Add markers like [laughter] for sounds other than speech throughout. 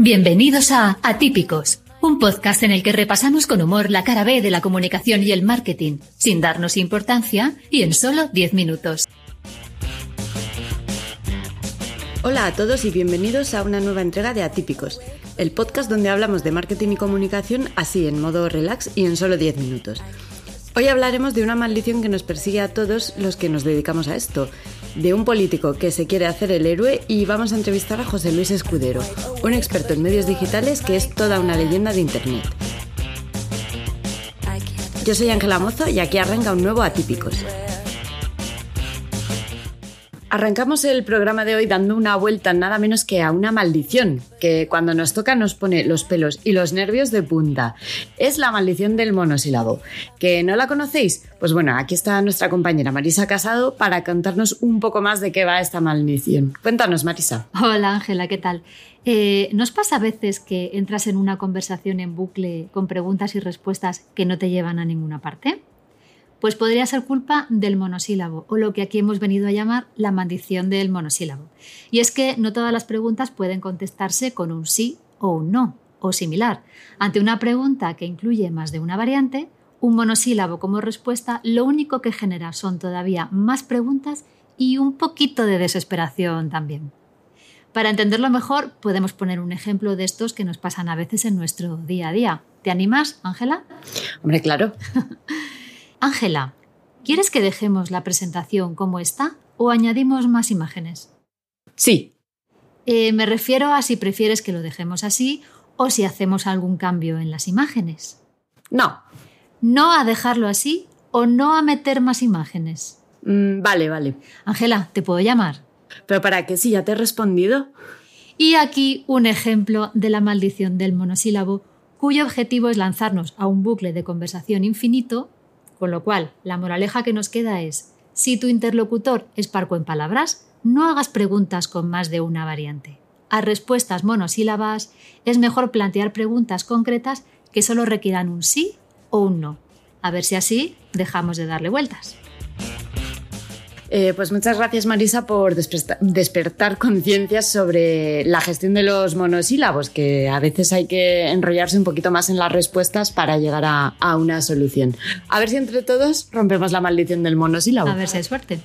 Bienvenidos a Atípicos, un podcast en el que repasamos con humor la cara B de la comunicación y el marketing, sin darnos importancia y en solo 10 minutos. Hola a todos y bienvenidos a una nueva entrega de Atípicos, el podcast donde hablamos de marketing y comunicación así en modo relax y en solo 10 minutos. Hoy hablaremos de una maldición que nos persigue a todos los que nos dedicamos a esto, de un político que se quiere hacer el héroe y vamos a entrevistar a José Luis Escudero, un experto en medios digitales que es toda una leyenda de Internet. Yo soy Ángela Mozo y aquí arranca un nuevo Atípicos. Arrancamos el programa de hoy dando una vuelta nada menos que a una maldición, que cuando nos toca nos pone los pelos y los nervios de punta. Es la maldición del monosílabo. ¿Que no la conocéis? Pues bueno, aquí está nuestra compañera Marisa Casado para contarnos un poco más de qué va esta maldición. Cuéntanos, Marisa. Hola, Ángela, ¿qué tal? Eh, ¿Nos pasa a veces que entras en una conversación en bucle con preguntas y respuestas que no te llevan a ninguna parte? Pues podría ser culpa del monosílabo, o lo que aquí hemos venido a llamar la maldición del monosílabo. Y es que no todas las preguntas pueden contestarse con un sí o un no, o similar. Ante una pregunta que incluye más de una variante, un monosílabo como respuesta lo único que genera son todavía más preguntas y un poquito de desesperación también. Para entenderlo mejor, podemos poner un ejemplo de estos que nos pasan a veces en nuestro día a día. ¿Te animas, Ángela? Hombre, claro. [laughs] Ángela, ¿quieres que dejemos la presentación como está o añadimos más imágenes? Sí. Eh, me refiero a si prefieres que lo dejemos así o si hacemos algún cambio en las imágenes. No. No a dejarlo así o no a meter más imágenes. Mm, vale, vale. Ángela, ¿te puedo llamar? ¿Pero para qué? Si ya te he respondido. Y aquí un ejemplo de la maldición del monosílabo, cuyo objetivo es lanzarnos a un bucle de conversación infinito con lo cual, la moraleja que nos queda es, si tu interlocutor es parco en palabras, no hagas preguntas con más de una variante. A respuestas monosílabas es mejor plantear preguntas concretas que solo requieran un sí o un no. A ver si así dejamos de darle vueltas. Eh, pues muchas gracias Marisa por despertar conciencias sobre la gestión de los monosílabos, que a veces hay que enrollarse un poquito más en las respuestas para llegar a, a una solución. A ver si entre todos rompemos la maldición del monosílabo. A ver si hay suerte.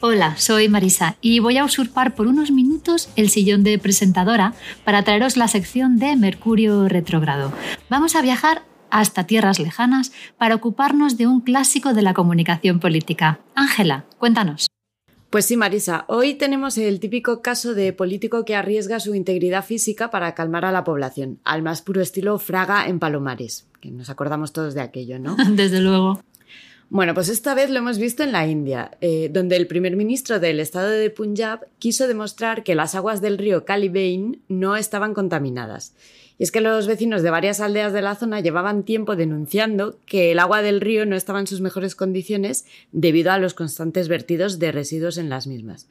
Hola, soy Marisa y voy a usurpar por unos minutos el sillón de presentadora para traeros la sección de Mercurio retrógrado. Vamos a viajar hasta tierras lejanas para ocuparnos de un clásico de la comunicación política. Ángela, cuéntanos. Pues sí, Marisa, hoy tenemos el típico caso de político que arriesga su integridad física para calmar a la población, al más puro estilo Fraga en Palomares, que nos acordamos todos de aquello, ¿no? [laughs] Desde luego. Bueno, pues esta vez lo hemos visto en la India, eh, donde el primer ministro del estado de Punjab quiso demostrar que las aguas del río Kalibain no estaban contaminadas y es que los vecinos de varias aldeas de la zona llevaban tiempo denunciando que el agua del río no estaba en sus mejores condiciones debido a los constantes vertidos de residuos en las mismas.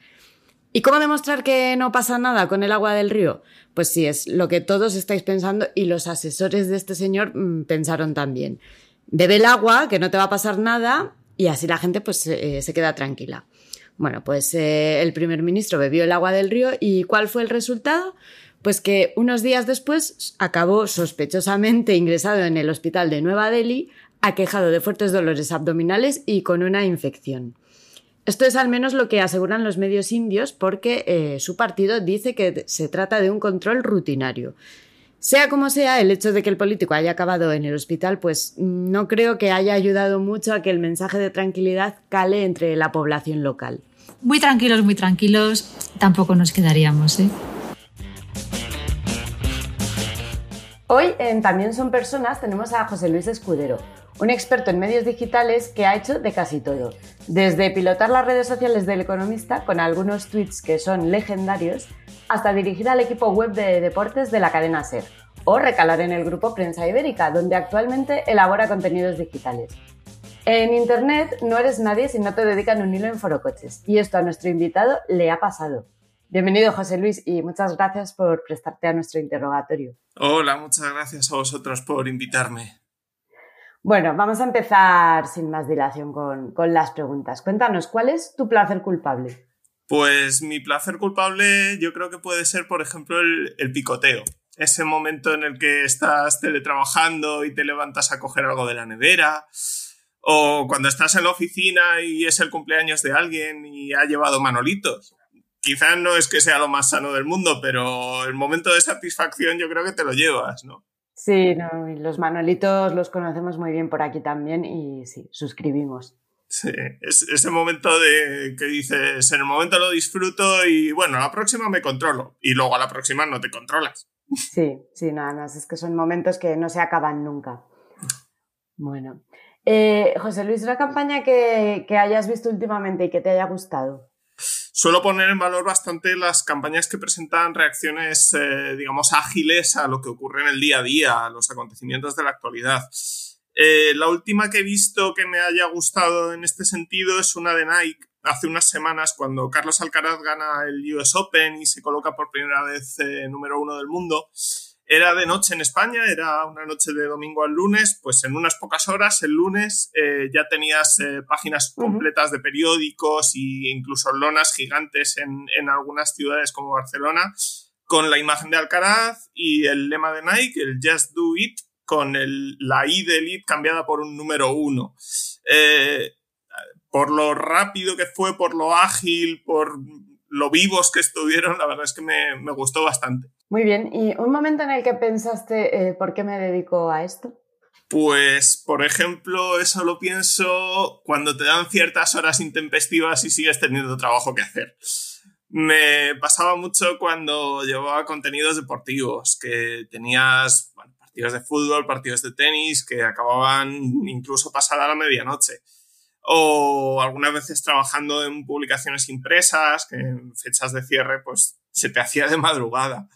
¿Y cómo demostrar que no pasa nada con el agua del río? Pues sí, es lo que todos estáis pensando y los asesores de este señor mm, pensaron también. Bebe el agua, que no te va a pasar nada, y así la gente pues eh, se queda tranquila. Bueno, pues eh, el primer ministro bebió el agua del río y ¿cuál fue el resultado? Pues que unos días después acabó sospechosamente ingresado en el hospital de Nueva Delhi, aquejado de fuertes dolores abdominales y con una infección. Esto es al menos lo que aseguran los medios indios porque eh, su partido dice que se trata de un control rutinario. Sea como sea, el hecho de que el político haya acabado en el hospital, pues no creo que haya ayudado mucho a que el mensaje de tranquilidad cale entre la población local. Muy tranquilos, muy tranquilos, tampoco nos quedaríamos, ¿eh? Hoy en También son personas tenemos a José Luis Escudero, un experto en medios digitales que ha hecho de casi todo, desde pilotar las redes sociales del economista con algunos tweets que son legendarios, hasta dirigir al equipo web de deportes de la cadena SER, o recalar en el grupo Prensa Ibérica, donde actualmente elabora contenidos digitales. En Internet no eres nadie si no te dedican un hilo en forocoches, y esto a nuestro invitado le ha pasado. Bienvenido, José Luis, y muchas gracias por prestarte a nuestro interrogatorio. Hola, muchas gracias a vosotros por invitarme. Bueno, vamos a empezar sin más dilación con, las preguntas. Cuéntanos, ¿cuál es tu placer culpable? Pues mi placer culpable yo creo que puede ser, por ejemplo, el, el, picoteo. Ese momento en el que estás teletrabajando y te levantas a coger algo de la nevera. O cuando estás en la oficina y es el cumpleaños de alguien y ha llevado manolitos. Quizás no es que sea lo más sano del mundo, pero el momento de satisfacción yo creo que te lo llevas, ¿no? Sí, no, los manolitos los conocemos muy bien por aquí también y sí, suscribimos. Sí, es ese momento de que dices, en el momento lo disfruto y bueno, la próxima me controlo y luego a la próxima no te controlas. Sí, sí, nada más, es que son momentos que no se acaban nunca. Bueno, eh, José Luis, una campaña que, que hayas visto últimamente y que te haya gustado. Suelo poner en valor bastante las campañas que presentan reacciones, eh, digamos, ágiles a lo que ocurre en el día a día, a los acontecimientos de la actualidad. Eh, la última que he visto que me haya gustado en este sentido es una de Nike. Hace unas semanas, cuando Carlos Alcaraz gana el US Open y se coloca por primera vez eh, número uno del mundo, era de noche en España, era una noche de domingo al lunes, pues en unas pocas horas, el lunes, eh, ya tenías eh, páginas completas de periódicos e incluso lonas gigantes en, en, algunas ciudades como Barcelona, con la imagen de Alcaraz y el lema de Nike, el Just Do It, con el, la I del It cambiada por un número uno. Eh, por lo rápido que fue, por lo ágil, por lo vivos que estuvieron, la verdad es que me, me gustó bastante. Muy bien, ¿y un momento en el que pensaste eh, por qué me dedico a esto? Pues, por ejemplo, eso lo pienso cuando te dan ciertas horas intempestivas y sigues teniendo trabajo que hacer. Me pasaba mucho cuando llevaba contenidos deportivos, que tenías partidos de fútbol, partidos de tenis, que acababan incluso pasada la medianoche o algunas veces trabajando en publicaciones impresas, que en fechas de cierre pues se te hacía de madrugada.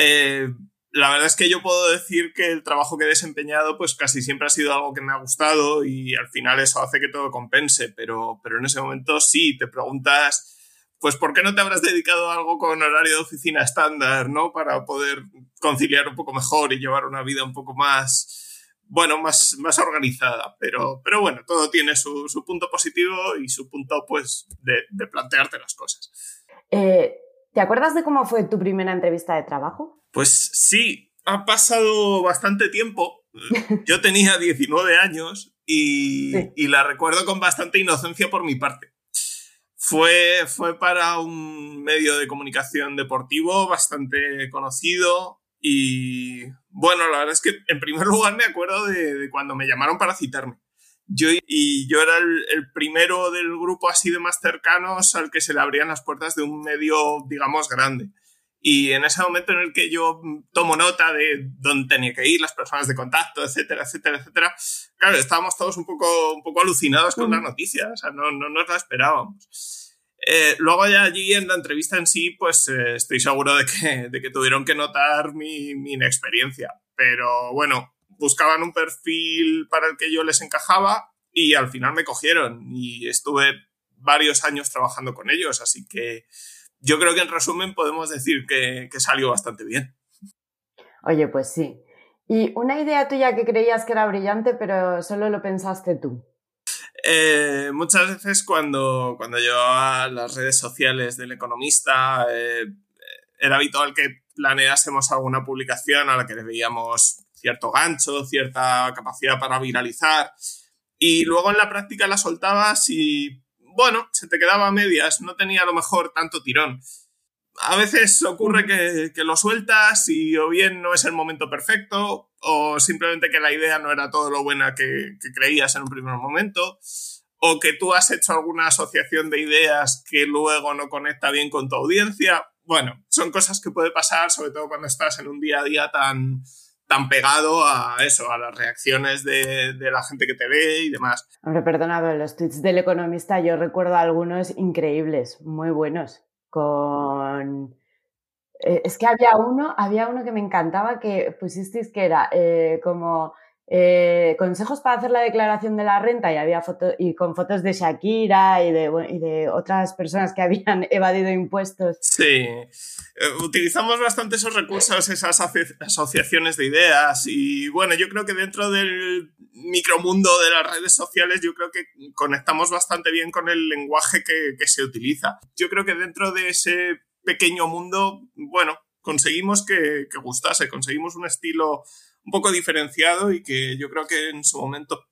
Eh, la verdad es que yo puedo decir que el trabajo que he desempeñado pues casi siempre ha sido algo que me ha gustado y al final eso hace que todo compense, pero, pero en ese momento sí, te preguntas pues ¿por qué no te habrás dedicado a algo con horario de oficina estándar, ¿no? Para poder conciliar un poco mejor y llevar una vida un poco más, bueno, más, más organizada. Pero, pero bueno, todo tiene su, punto positivo y su punto, pues, de, de plantearte las cosas. Eh, ¿Te acuerdas de cómo fue tu primera entrevista de trabajo? Pues sí, ha pasado bastante tiempo. [laughs] Yo tenía 19 años y, sí. y la recuerdo con bastante inocencia por mi parte. Fue, fue para un medio de comunicación deportivo bastante conocido y bueno, la verdad es que en primer lugar me acuerdo de, de cuando me llamaron para citarme. Yo, y yo era el, el, primero del grupo así de más cercanos al que se le abrían las puertas de un medio, digamos, grande. Y en ese momento en el que yo tomo nota de dónde tenía que ir, las personas de contacto, etcétera, etcétera, etcétera, claro, estábamos todos un poco, un poco alucinados con la noticia, o sea, no, no nos la esperábamos. Eh, luego ya allí en la entrevista en sí, pues eh, estoy seguro de que, de que tuvieron que notar mi, mi inexperiencia. Pero bueno, buscaban un perfil para el que yo les encajaba y al final me cogieron y estuve varios años trabajando con ellos, así que yo creo que en resumen podemos decir que, que salió bastante bien. Oye, pues sí. ¿Y una idea tuya que creías que era brillante, pero solo lo pensaste tú? Eh, muchas veces cuando, cuando llevaba las redes sociales del economista, eh, era habitual que planeásemos alguna publicación a la que le veíamos cierto gancho, cierta capacidad para viralizar. Y luego en la práctica la soltabas y, bueno, se te quedaba a medias, no tenía a lo mejor tanto tirón. A veces ocurre que, lo sueltas y o bien no es el momento perfecto o simplemente que la idea no era todo lo buena que, que creías en un primer momento o que tú has hecho alguna asociación de ideas que luego no conecta bien con tu audiencia. Bueno, son cosas que puede pasar, sobre todo cuando estás en un día a día tan, tan pegado a eso, a las reacciones de, la gente que te ve y demás. Hombre, perdona, los tweets del economista yo recuerdo algunos increíbles, muy buenos, con... Eh, es que había uno, había uno que me encantaba que pusisteis que era eh, como eh, consejos para hacer la declaración de la renta y había fotos y con fotos de Shakira y de, otras personas que habían [laughs] evadido impuestos. Sí, eh, utilizamos bastante esos recursos, esas asociaciones de ideas y bueno, yo creo que dentro del micromundo de las redes sociales yo creo que conectamos bastante bien con el lenguaje que, se utiliza. Yo creo que dentro de ese pequeño mundo, bueno, conseguimos que gustase, conseguimos un estilo un poco diferenciado y que yo creo que en su momento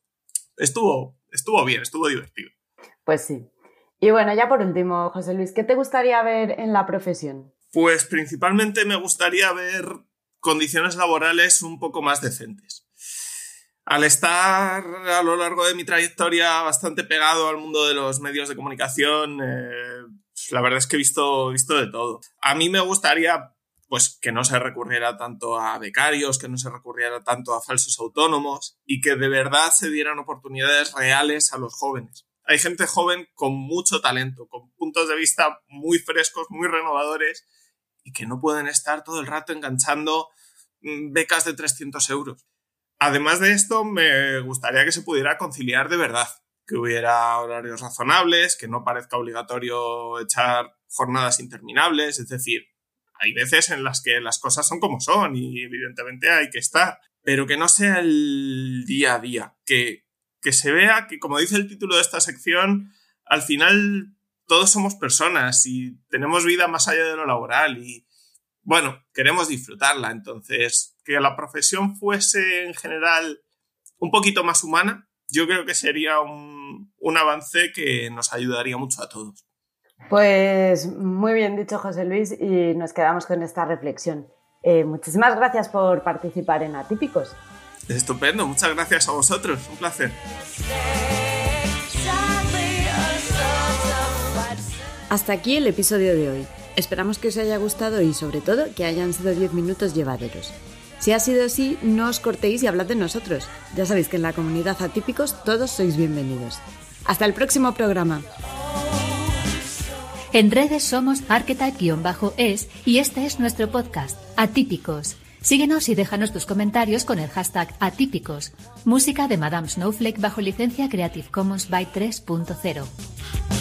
estuvo, estuvo bien, estuvo divertido. Pues sí. Y bueno, ya por último, José Luis, ¿qué te gustaría ver en la profesión? Pues principalmente me gustaría ver condiciones laborales un poco más decentes. Al estar a lo largo de mi trayectoria bastante pegado al mundo de los medios de comunicación, eh, la verdad es que he visto, visto de todo. A mí me gustaría pues que no se recurriera tanto a becarios, que no se recurriera tanto a falsos autónomos y que de verdad se dieran oportunidades reales a los jóvenes. Hay gente joven con mucho talento, con puntos de vista muy frescos, muy renovadores y que no pueden estar todo el rato enganchando mm, becas de 300 euros. Además de esto, me gustaría que se pudiera conciliar de verdad, que hubiera horarios razonables, que no parezca obligatorio echar jornadas interminables, es decir, hay veces en las que las cosas son como son y evidentemente hay que estar, pero que no sea el día a día, que, que se vea que, como dice el título de esta sección, al final todos somos personas y tenemos vida más allá de lo laboral y, bueno, queremos disfrutarla. Entonces, que la profesión fuese en general un poquito más humana, yo creo que sería un, un avance que nos ayudaría mucho a todos. Pues muy bien dicho, José Luis, y nos quedamos con esta reflexión. Eh, muchísimas gracias por participar en Atípicos. Estupendo, muchas gracias a vosotros, un placer. Hasta aquí el episodio de hoy. Esperamos que os haya gustado y sobre todo que hayan sido 10 minutos llevaderos. Si ha sido así, no os cortéis y hablad de nosotros. Ya sabéis que en la comunidad Atípicos todos sois bienvenidos. Hasta el próximo programa. En redes somos archetype-es y este es nuestro podcast, Atípicos. Síguenos y déjanos tus comentarios con el hashtag Atípicos. Música de Madame Snowflake bajo licencia Creative Commons by 3.0.